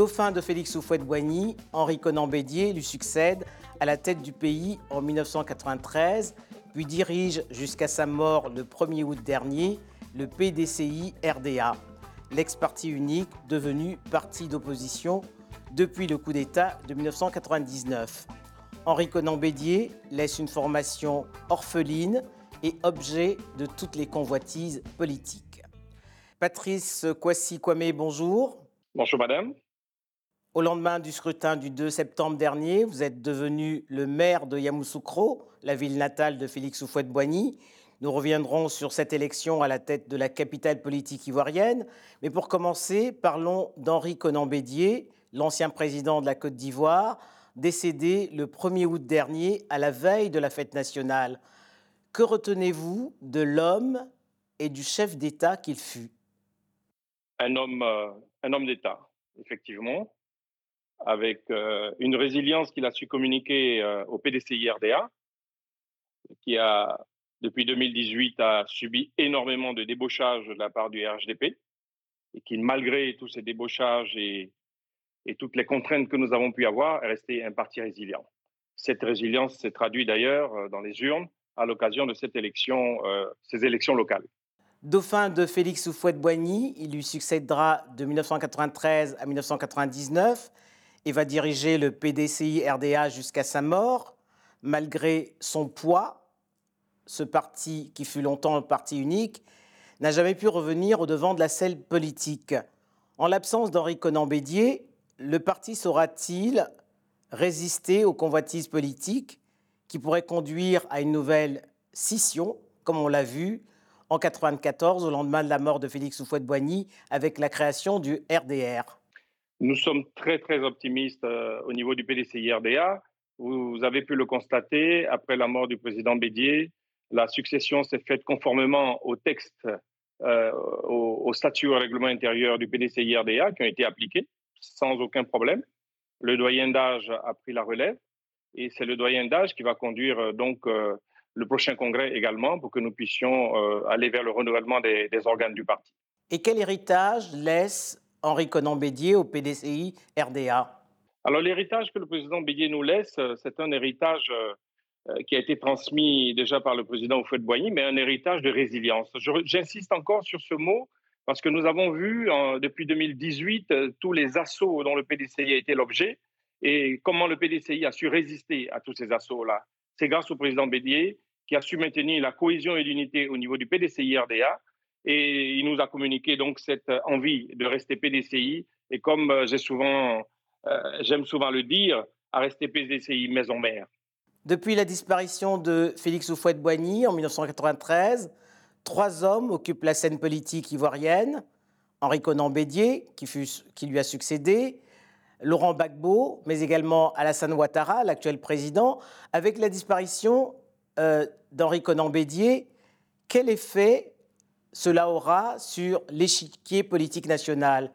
Dauphin de Félix Houphouët-Boigny, Henri Conan Bédier lui succède à la tête du pays en 1993, puis dirige jusqu'à sa mort le 1er août dernier le PDCI RDA, l'ex-parti unique devenu parti d'opposition depuis le coup d'État de 1999. Henri Conan Bédier laisse une formation orpheline et objet de toutes les convoitises politiques. Patrice Kwasi Kwame, bonjour. Bonjour madame. Au lendemain du scrutin du 2 septembre dernier, vous êtes devenu le maire de Yamoussoukro, la ville natale de Félix Houphouët-Boigny. Nous reviendrons sur cette élection à la tête de la capitale politique ivoirienne. Mais pour commencer, parlons d'Henri Conan Bédier, l'ancien président de la Côte d'Ivoire, décédé le 1er août dernier à la veille de la fête nationale. Que retenez-vous de l'homme et du chef d'État qu'il fut? Un homme, euh, un homme d'État, effectivement avec euh, une résilience qu'il a su communiquer euh, au PDCI-RDA, qui a, depuis 2018, a subi énormément de débauchages de la part du RHDP, et qui, malgré tous ces débauchages et, toutes les contraintes que nous avons pu avoir, est resté un parti résilient. Cette résilience s'est traduite d'ailleurs euh, dans les urnes à l'occasion de ces élections locales. Dauphin de Félix Houphouët-Boigny, il lui succédera de 1993 à 1999 et va diriger le PDCI RDA jusqu'à sa mort, malgré son poids. Ce parti, qui fut longtemps un parti unique, n'a jamais pu revenir au devant de la scène politique. En l'absence d'Henri Conan Bédier, le parti saura-t-il résister aux convoitises politiques qui pourraient conduire à une nouvelle scission, comme on l'a vu en 1994, au lendemain de la mort de Félix Houphouët-Boigny, avec la création du RDR nous sommes très, très optimistes euh, au niveau du PDCI-RDA. Vous, avez pu le constater, après la mort du président Bédier, la succession s'est faite conformément au texte, euh, au, statut au règlement intérieur du PDCI-RDA qui ont été appliqués sans aucun problème. Le doyen d'âge a pris la relève et c'est le doyen d'âge qui va conduire euh, donc le prochain congrès également pour que nous puissions aller vers le renouvellement des organes du parti. Et quel héritage laisse Henri Conan Bédier au PDCI RDA Alors l'héritage que le président Bédier nous laisse, euh, c'est un héritage euh, euh, qui a été transmis déjà par le président Houphouët-Boigny, mais un héritage de résilience. J'insiste encore sur ce mot parce que nous avons vu depuis 2018 tous les assauts dont le PDCI a été l'objet et comment le PDCI a su résister à tous ces assauts-là. C'est grâce au président Bédier qui a su maintenir la cohésion et l'unité au niveau du PDCI RDA et il nous a communiqué donc cette envie de rester PDCI. Et comme euh, euh, j'aime souvent le dire, à rester PDCI maison mère. Depuis la disparition de Félix Houphouët-Boigny en 1993, trois hommes occupent la scène politique ivoirienne. Henri Conan Bédier, qui, lui a succédé, Laurent Gbagbo, mais également Alassane Ouattara, l'actuel président. Avec la disparition euh, d'Henri Conan Bédier, quel effet cela aura sur l'échiquier politique national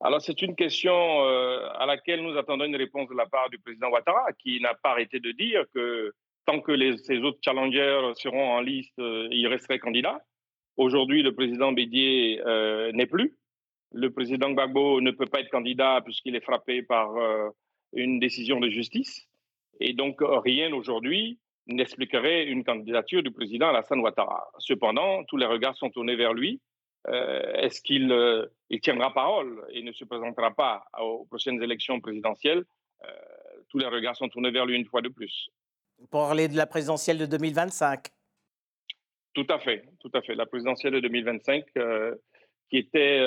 alors, c'est une question euh, à laquelle nous attendons une réponse de la part du président Ouattara, qui n'a pas arrêté de dire que tant que les, ces autres challengers seront en liste, euh, il resterait candidat. Aujourd'hui, le président Bédier euh, n'est plus. Le président Gbagbo ne peut pas être candidat puisqu'il est frappé par une décision de justice. Et donc, rien aujourd'hui n'expliquerait une candidature du président Alassane Ouattara. Cependant, tous les regards sont tournés vers lui. Euh, est-ce qu'il euh, il tiendra parole et ne se présentera pas aux prochaines élections présidentielles? Euh, Tous les regards sont tournés vers lui une fois de plus. Pour parler de la présidentielle de 2025 Tout à fait, tout à fait. La présidentielle de 2025, qui était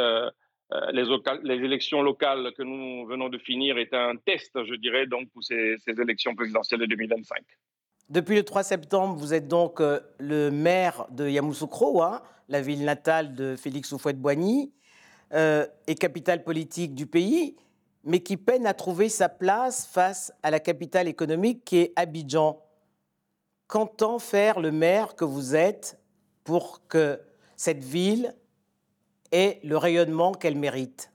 les, les, élections locales que nous venons de finir, était un test, je dirais, donc pour ces, ces élections présidentielles de 2025. Depuis le 3 septembre, vous êtes donc euh, le maire de Yamoussoukro, hein, la ville natale de Félix Houphouët-Boigny, euh, et capitale politique du pays, mais qui peine à trouver sa place face à la capitale économique qui est Abidjan. Qu'entend faire le maire que vous êtes pour que cette ville ait le rayonnement qu'elle mérite?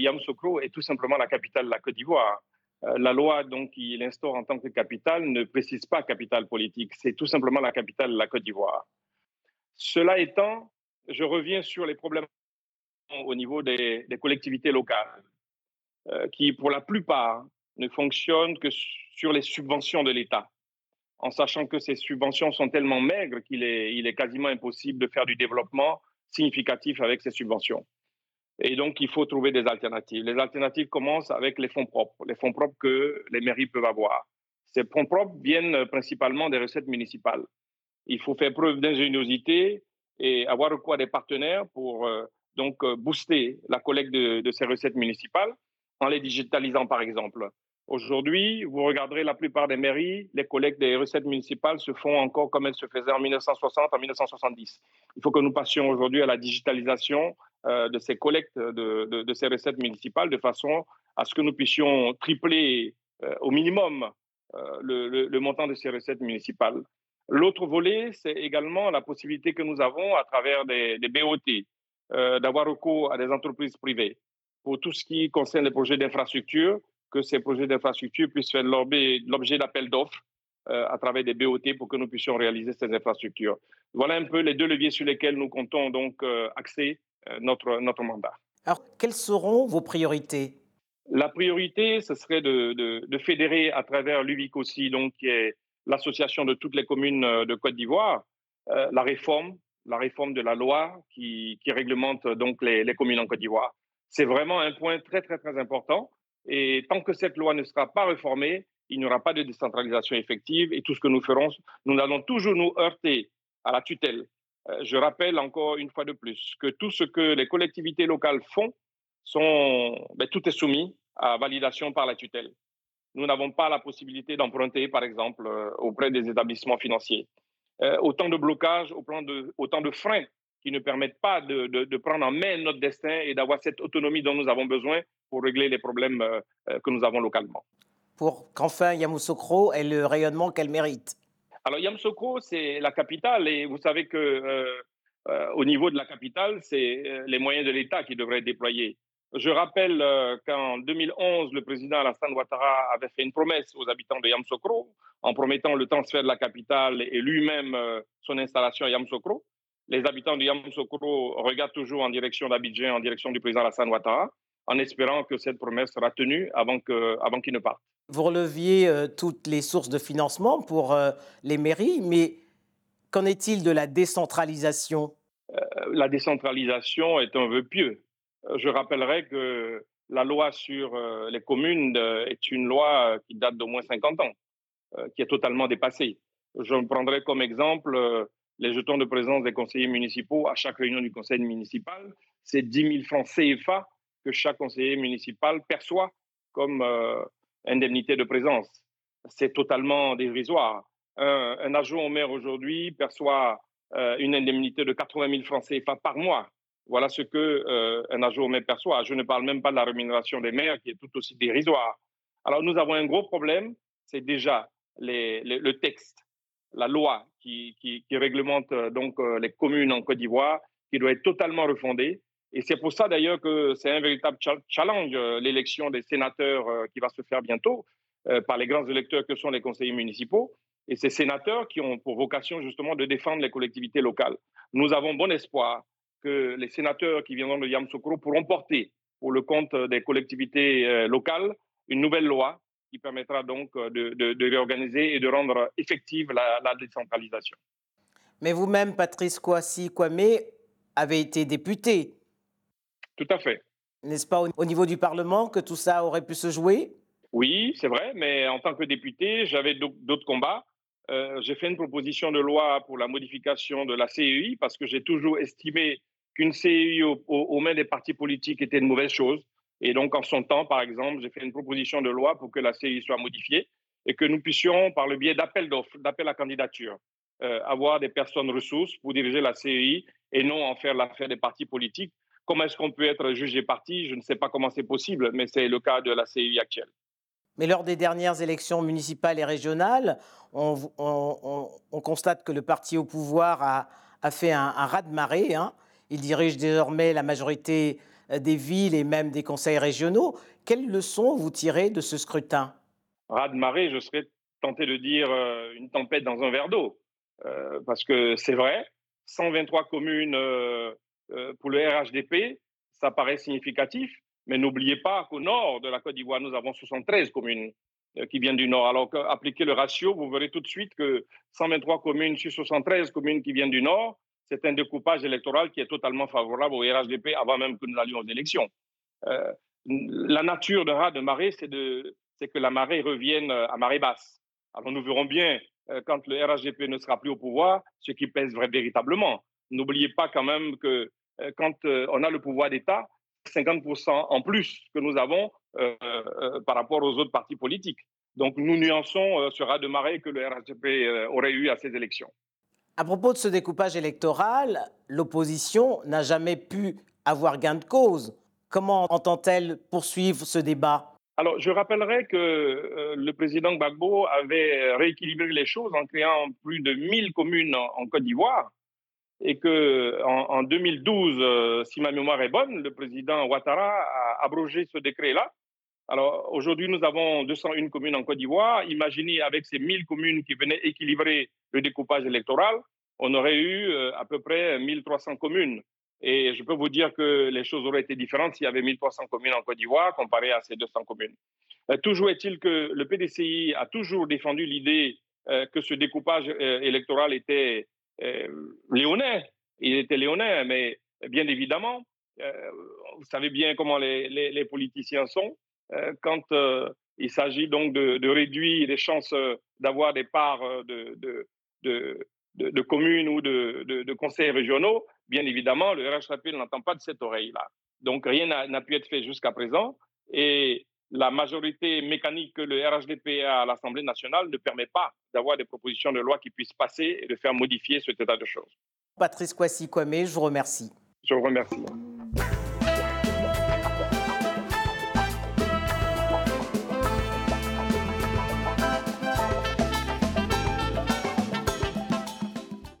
Yamoussoukro est tout simplement la capitale de la Côte d'Ivoire. Euh, la loi donc qui l'instaure en tant que capitale ne précise pas capitale politique, c'est tout simplement la capitale la Côte d'Ivoire. Cela étant, je reviens sur les problèmes au niveau des, collectivités locales. qui, pour la plupart, ne fonctionnent que sur les subventions de l'État, en sachant que ces subventions sont tellement maigres qu'il est, il est quasiment impossible de faire du développement significatif avec ces subventions. Et donc, il faut trouver des alternatives. Les alternatives commencent avec les fonds propres, les fonds propres que les mairies peuvent avoir. Ces fonds propres viennent principalement des recettes municipales. Il faut faire preuve d'ingéniosité et avoir recours des partenaires pour euh, donc euh, booster la collecte de, ces recettes municipales en les digitalisant, par exemple. Aujourd'hui, vous regarderez la plupart des mairies, les collectes des recettes municipales se font encore comme elles se faisaient en 1960, en 1970. Il faut que nous passions aujourd'hui à la digitalisation euh, de ces collectes de, ces recettes municipales de façon à ce que nous puissions tripler euh, au minimum euh, le, montant de ces recettes municipales. L'autre volet, c'est également la possibilité que nous avons à travers des, des BOT d'avoir recours à des entreprises privées pour tout ce qui concerne les projets d'infrastructure que ces projets d'infrastructure puissent faire l'objet d'appels d'offres euh, à travers des BOT pour que nous puissions réaliser ces infrastructures. Voilà un peu les deux leviers sur lesquels nous comptons donc euh, axer euh, notre, notre mandat. Alors, quelles seront vos priorités? La priorité, ce serait de, de, de fédérer à travers l'UVIC aussi, donc, qui est l'association de toutes les communes de Côte d'Ivoire, la réforme, la réforme de la loi qui, qui réglemente donc les, les communes en Côte d'Ivoire. C'est vraiment un point très, très, très important et tant que cette loi ne sera pas réformée, il n'y aura pas de décentralisation effective. Et tout ce que nous ferons, nous allons toujours nous heurter à la tutelle. Euh, je rappelle encore une fois de plus que tout ce que les collectivités locales font, ben, tout est soumis à validation par la tutelle. Nous n'avons pas la possibilité d'emprunter, par exemple, euh, auprès des établissements financiers. Euh, autant de blocages, de, autant de freins qui ne permettent pas de, de, de prendre en main notre destin et d'avoir cette autonomie dont nous avons besoin pour régler les problèmes euh, que nous avons localement. Pour qu'enfin Yamoussoukro ait le rayonnement qu'elle mérite. Alors Yamoussoukro, c'est la capitale et vous savez que euh, euh, au niveau de la capitale, c'est euh, les moyens de l'État qui devraient être déployés. Je rappelle euh, qu'en 2011, le président Alassane Ouattara avait fait une promesse aux habitants de Yamoussoukro en promettant le transfert de la capitale et lui-même euh, son installation à Yamoussoukro. Les habitants de Yamoussoukro regardent toujours en direction d'Abidjan, en direction du président Alassane Ouattara en espérant que cette promesse sera tenue avant qu'il avant qu ne parte. Vous releviez euh, toutes les sources de financement pour euh, les mairies, mais qu'en est-il de la décentralisation? Euh, La décentralisation est un vœu pieux. Je rappellerai que la loi sur les communes est une loi qui date d'au moins 50 ans, qui est totalement dépassée. Je prendrai comme exemple les jetons de présence des conseillers municipaux à chaque réunion du conseil municipal. C'est 10 000 francs CFA que chaque conseiller municipal perçoit comme euh, indemnité de présence. C'est totalement dérisoire. Un, un adjoint au maire aujourd'hui perçoit euh, une indemnité de 80 000 francs CFA par mois. Voilà ce que euh, un adjoint au maire perçoit. Je ne parle même pas de la rémunération des maires qui est tout aussi dérisoire. Alors nous avons un gros problème, c'est déjà le texte, la loi qui, réglemente euh, donc euh, les communes en Côte d'Ivoire, qui doit être totalement refondée et c'est pour ça d'ailleurs que c'est un véritable challenge, euh, l'élection des sénateurs qui va se faire bientôt par les grands électeurs que sont les conseillers municipaux. Et ces sénateurs qui ont pour vocation justement de défendre les collectivités locales. Nous avons bon espoir que les sénateurs qui viendront de Yamsoukro pourront porter pour le compte des collectivités locales une nouvelle loi qui permettra donc de, de, de réorganiser et de rendre effective la, la décentralisation. Mais vous-même, Patrice Kouassi Kwame, avez été député tout à fait. N'est-ce pas au niveau du Parlement que tout ça aurait pu se jouer? Oui, c'est vrai, mais en tant que député, j'avais d'autres combats. Euh, j'ai fait une proposition de loi pour la modification de la CEI parce que j'ai toujours estimé qu'une CEI au, au, aux mains des partis politiques était une mauvaise chose. Et donc, en son temps, par exemple, j'ai fait une proposition de loi pour que la CEI soit modifiée et que nous puissions, par le biais d'appels d'offres, d'appels à candidature, euh, avoir des personnes ressources pour diriger la CEI et non en faire l'affaire des partis politiques Comment est-ce qu'on peut être jugé parti Je ne sais pas comment c'est possible, mais c'est le cas de la CI actuelle. Mais lors des dernières élections municipales et régionales, on, on, on, on constate que le parti au pouvoir a, fait un, un raz-de-marée. Hein. Il dirige désormais la majorité des villes et même des conseils régionaux. Quelles leçons vous tirez de ce scrutin? Raz-de-marée, je serais tenté de dire euh, une tempête dans un verre d'eau. Euh, parce que c'est vrai, 123 communes euh, euh, pour le RHDP, ça paraît significatif, Mais n'oubliez pas qu'au nord de la Côte d'Ivoire, nous avons 73 communes euh, qui viennent du nord. Alors qu'appliquez le ratio, vous verrez tout de suite que 123 communes sur 73 communes qui viennent du nord, c'est un découpage électoral qui est totalement favorable au RHDP avant même que nous allions aux élections. Euh, la nature d'un rat de marée, c'est que la marée revienne à marée basse. Alors nous verrons bien euh, quand le RHDP ne sera plus au pouvoir ce qui pèse véritablement. N'oubliez pas quand même que quand on a le pouvoir d'État, 50% en plus que nous avons euh, euh, par rapport aux autres partis politiques. Donc nous nuançons euh, ce raz de marée que le RHDP aurait eu à ces élections. À propos de ce découpage électoral, l'opposition n'a jamais pu avoir gain de cause. Comment entend-elle poursuivre ce débat? Alors, je rappellerai que le président Gbagbo avait rééquilibré les choses en créant plus de 1000 communes en Côte d'Ivoire et que en, 2012, euh, si ma mémoire est bonne, le président Ouattara a abrogé ce décret-là. Alors aujourd'hui, nous avons 201 communes en Côte d'Ivoire. Imaginez avec ces 1000 communes qui venaient équilibrer le découpage électoral, on aurait eu euh, à peu près 1300 communes. Et je peux vous dire que les choses auraient été différentes s'il y avait 1300 communes en Côte d'Ivoire comparé à ces 200 communes. Euh, toujours est-il que le PDCI a toujours défendu l'idée que ce découpage électoral était euh, léonais. Il était léonais, mais bien évidemment, euh, vous savez bien comment les, politiciens sont. Euh, quand il s'agit donc de, réduire les chances d'avoir des parts de, de, communes ou de, conseils régionaux, bien évidemment, le RHAP ne l'entend pas de cette oreille-là. Donc rien n'a pu être fait jusqu'à présent. Et la majorité mécanique que le RHDP a à l'Assemblée nationale ne permet pas d'avoir des propositions de loi qui puissent passer et de faire modifier cet état de choses. Patrice Kwasi Kwame, je vous remercie. Je vous remercie.